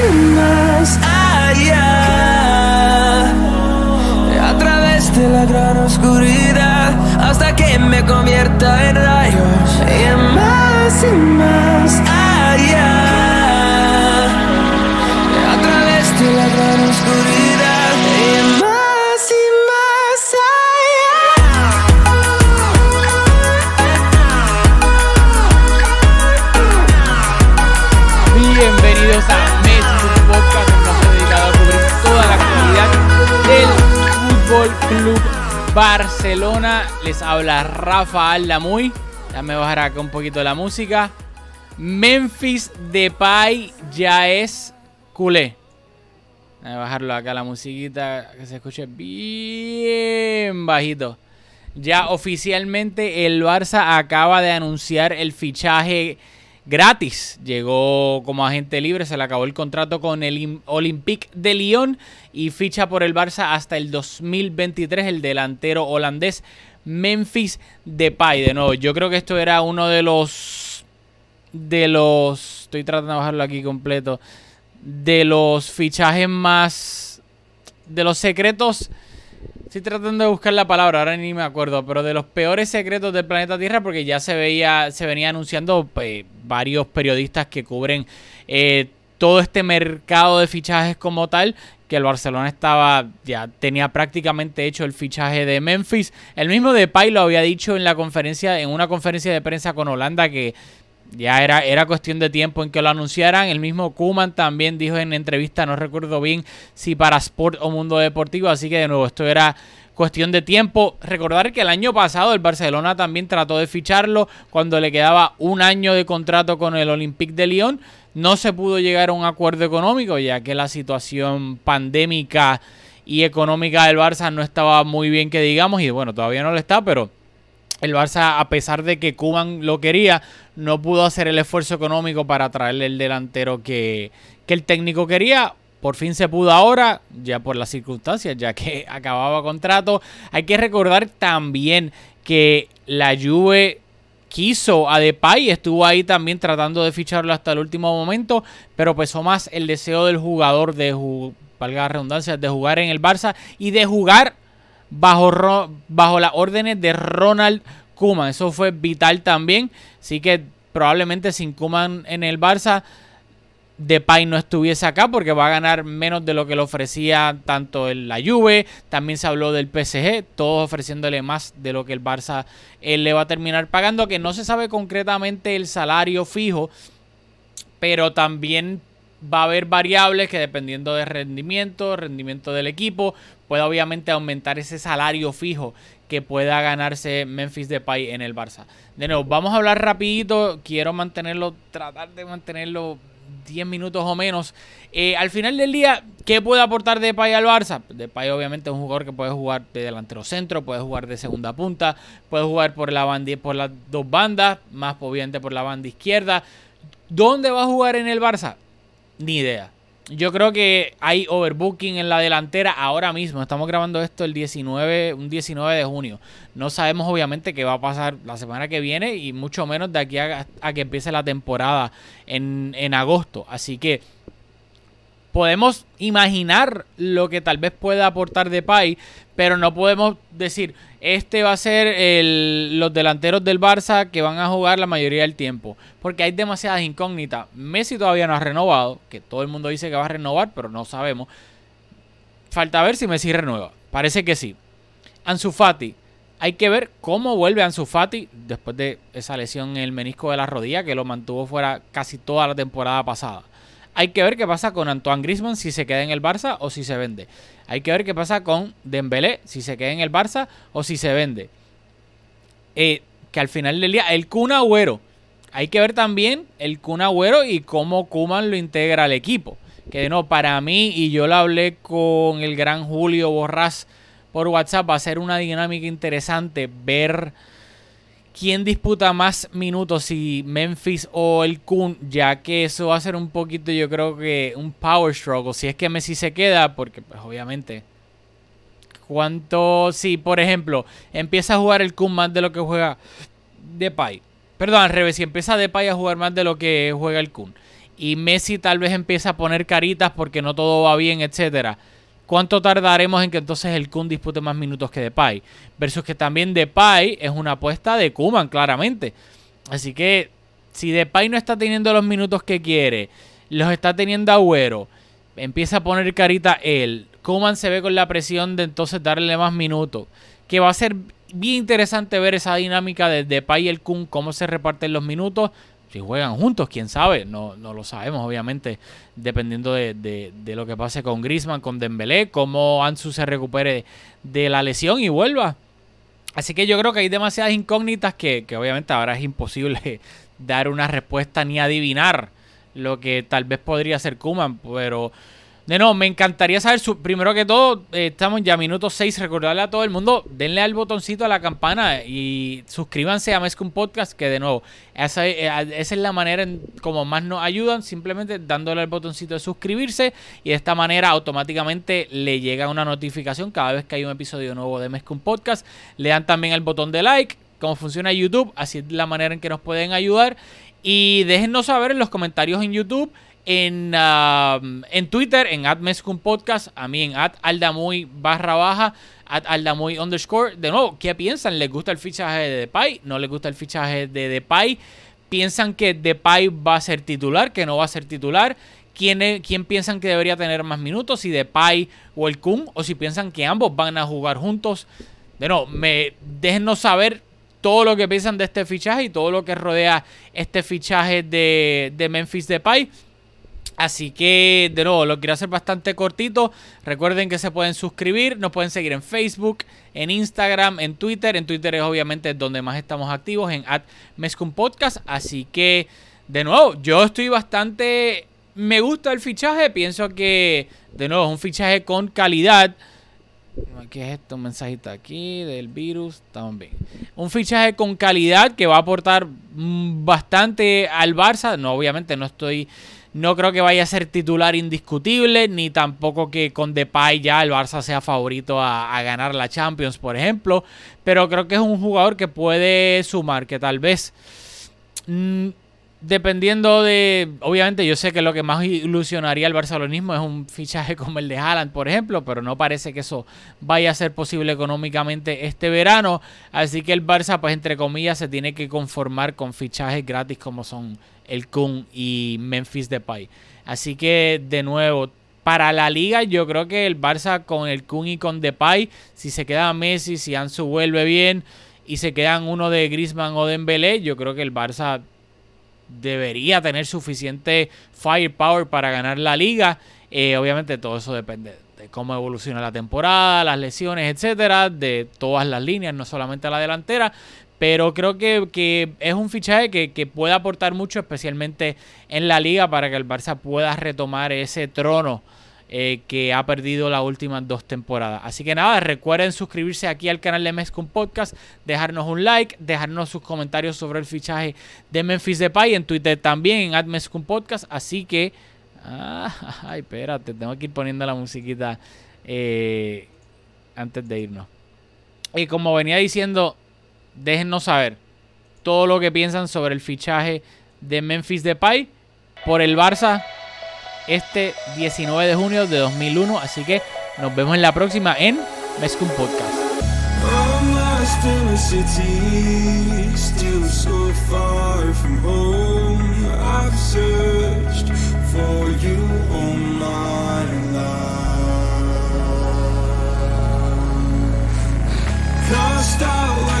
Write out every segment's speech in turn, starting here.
y más allá. A través de la gran oscuridad hasta que me convierta en rayos. Y más y más Barcelona. Les habla Rafa Aldamuy. Déjame bajar acá un poquito la música. Memphis Depay ya es culé. Déjame bajarlo acá la musiquita que se escuche bien bajito. Ya oficialmente el Barça acaba de anunciar el fichaje gratis. Llegó como agente libre, se le acabó el contrato con el Olympique de Lyon y ficha por el Barça hasta el 2023 el delantero holandés Memphis Depay. De nuevo, yo creo que esto era uno de los de los estoy tratando de bajarlo aquí completo de los fichajes más de los secretos Estoy tratando de buscar la palabra, ahora ni me acuerdo, pero de los peores secretos del planeta Tierra, porque ya se veía, se venía anunciando pues, varios periodistas que cubren eh, todo este mercado de fichajes como tal, que el Barcelona estaba, ya tenía prácticamente hecho el fichaje de Memphis. El mismo Depay lo había dicho en la conferencia, en una conferencia de prensa con Holanda que ya era, era cuestión de tiempo en que lo anunciaran. El mismo Kuman también dijo en entrevista, no recuerdo bien si para Sport o Mundo Deportivo. Así que de nuevo, esto era cuestión de tiempo. Recordar que el año pasado el Barcelona también trató de ficharlo cuando le quedaba un año de contrato con el Olympique de Lyon. No se pudo llegar a un acuerdo económico ya que la situación pandémica y económica del Barça no estaba muy bien que digamos y bueno, todavía no lo está, pero el Barça, a pesar de que Cuban lo quería, no pudo hacer el esfuerzo económico para traerle el delantero que, el técnico quería. Por fin se pudo ahora, ya por las circunstancias, ya que acababa contrato. Hay que recordar también que la Juve quiso a Depay, estuvo ahí también tratando de ficharlo hasta el último momento, pero pesó más el deseo del jugador de, valga la redundancia, de jugar en el Barça y de jugar bajo, bajo las órdenes de Ronald Koeman. Eso fue vital también. Así que probablemente sin Koeman en el Barça, Depay no estuviese acá porque va a ganar menos de lo que le ofrecía tanto en la Juve. También se habló del PSG, todos ofreciéndole más de lo que el Barça eh, le va a terminar pagando. Que no se sabe concretamente el salario fijo, pero también va a haber variables que dependiendo de rendimiento, rendimiento del equipo, pueda obviamente aumentar ese salario fijo que pueda ganarse Memphis Depay en el Barça. De nuevo, vamos a hablar rapidito, quiero mantenerlo, tratar de mantenerlo 10 minutos o menos. Eh, al final del día, ¿qué puede aportar Depay al Barça? Depay obviamente es un jugador que puede jugar de delantero centro, puede jugar de segunda punta, puede jugar por, la banda, por las dos bandas, más obviamente por la banda izquierda. ¿Dónde va a jugar en el Barça? Ni idea. Yo creo que hay overbooking en la delantera ahora mismo. Estamos grabando esto el 19, un 19 de junio. No sabemos obviamente qué va a pasar la semana que viene y mucho menos de aquí a, a que empiece la temporada en, en agosto. Así que podemos imaginar lo que tal vez pueda aportar Depay, pero no podemos decir, este va a ser el, los delanteros del Barça que van a jugar la mayoría del tiempo, porque hay demasiadas incógnitas. Messi todavía no ha renovado, que todo el mundo dice que va a renovar, pero no sabemos. Falta ver si Messi renueva. Parece que sí. Ansu Fati. Hay que ver cómo vuelve Ansu Fati después de esa lesión en el menisco de la rodilla que lo mantuvo fuera casi toda la temporada pasada. Hay que ver qué pasa con Antoine Griezmann si se queda en el Barça o si se vende. Hay que ver qué pasa con Dembélé si se queda en el Barça o si se vende. Eh, que al final del día, el Kun. Hay que ver también el Kun y cómo Kuman lo integra al equipo. Que no, para mí, y yo lo hablé con el gran Julio Borrás por WhatsApp, va a ser una dinámica interesante ver quién disputa más minutos, si Memphis o el Kun, ya que eso va a ser un poquito, yo creo que un power struggle. Si es que Messi se queda, porque pues obviamente, cuánto, si por ejemplo empieza a jugar el Kun más de lo que juega Depay, perdón, al revés, si empieza Depay a jugar más de lo que juega el Kun, y Messi tal vez empieza a poner caritas porque no todo va bien, etcétera. ¿Cuánto tardaremos en que entonces el Kun dispute más minutos que Depay? Versus que también Depay es una apuesta de Kuman, claramente. Así que si Depay no está teniendo los minutos que quiere, los está teniendo Agüero, empieza a poner carita él, Kuman se ve con la presión de entonces darle más minutos. Que va a ser bien interesante ver esa dinámica de Depay y el Kun, cómo se reparten los minutos. Si juegan juntos, quién sabe, no, no lo sabemos, obviamente, dependiendo de, lo que pase con Grisman, con Dembélé, cómo Ansu se recupere de la lesión y vuelva. Así que yo creo que hay demasiadas incógnitas que, que obviamente ahora es imposible dar una respuesta ni adivinar lo que tal vez podría ser Kuman, pero de no, me encantaría saber, su, primero que todo, eh, estamos ya minuto 6, recordarle a todo el mundo, denle al botoncito a la campana y suscríbanse a Mezcum Podcast, que de nuevo, esa, eh, esa, es la manera en como más nos ayudan, simplemente dándole al botoncito de suscribirse y de esta manera automáticamente le llega una notificación cada vez que hay un episodio nuevo de Mezcum Podcast. Le dan también el botón de like, como funciona YouTube, así es la manera en que nos pueden ayudar. Y déjennos saber en los comentarios en YouTube en, en Twitter, en Podcast, a mí en Aldamuy barra baja, Aldamuy underscore. De nuevo, ¿qué piensan? ¿Les gusta el fichaje de Depay? ¿No les gusta el fichaje de Depay? ¿Piensan que Depay va a ser titular? ¿Que no va a ser titular? ¿Quién, ¿Quién piensan que debería tener más minutos? ¿Si Depay o el Kun? ¿O si piensan que ambos van a jugar juntos? De nuevo, me, déjennos saber todo lo que piensan de este fichaje y todo lo que rodea este fichaje de, de Memphis Depay. Así que, de nuevo, lo quiero hacer bastante cortito. Recuerden que se pueden suscribir, nos pueden seguir en Facebook, en Instagram, en Twitter. En Twitter es obviamente donde más estamos activos, en Podcast. Así que, de nuevo, yo estoy bastante... Me gusta el fichaje, pienso que, de nuevo, es un fichaje con calidad. ¿Qué es esto? Un mensajito aquí del virus. Estamos bien. Un fichaje con calidad que va a aportar mm, bastante al Barça. No, obviamente no estoy no creo que vaya a ser titular indiscutible, ni tampoco que con Depay ya el Barça sea favorito a, ganar la Champions, por ejemplo. Pero creo que es un jugador que puede sumar, que tal vez... Mm, dependiendo de. Obviamente, yo sé que lo que más ilusionaría al barcelonismo es un fichaje como el de Haaland, por ejemplo, pero no parece que eso vaya a ser posible económicamente este verano. Así que el Barça, pues entre comillas, se tiene que conformar con fichajes gratis como son el Kun y Memphis Depay. Así que, de nuevo, para la liga, yo creo que el Barça con el Kun y con Depay, si se queda Messi, si Ansu vuelve bien y se quedan uno de Griezmann o de Dembélé, yo creo que el Barça debería tener suficiente firepower para ganar la liga. Eh, obviamente todo eso depende de cómo evoluciona la temporada, las lesiones, etcétera, de todas las líneas, no solamente la delantera. Pero creo que, es un fichaje que, puede aportar mucho, especialmente en la liga, para que el Barça pueda retomar ese trono eh, que ha perdido las últimas dos temporadas. Así que nada, recuerden suscribirse aquí al canal de Mezcum Podcast, dejarnos un like, dejarnos sus comentarios sobre el fichaje de Memphis Depay en Twitter también en Mezcum Podcast. Así que, ah, ay, espérate, tengo que ir poniendo la musiquita eh, antes de irnos. Y como venía diciendo, déjennos saber todo lo que piensan sobre el fichaje de Memphis Depay por el Barça este 19 de junio de 2001. Así que nos vemos en la próxima en Mezcum Podcast.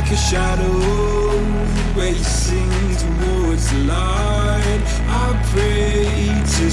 like a shadow racing towards the light. I pray to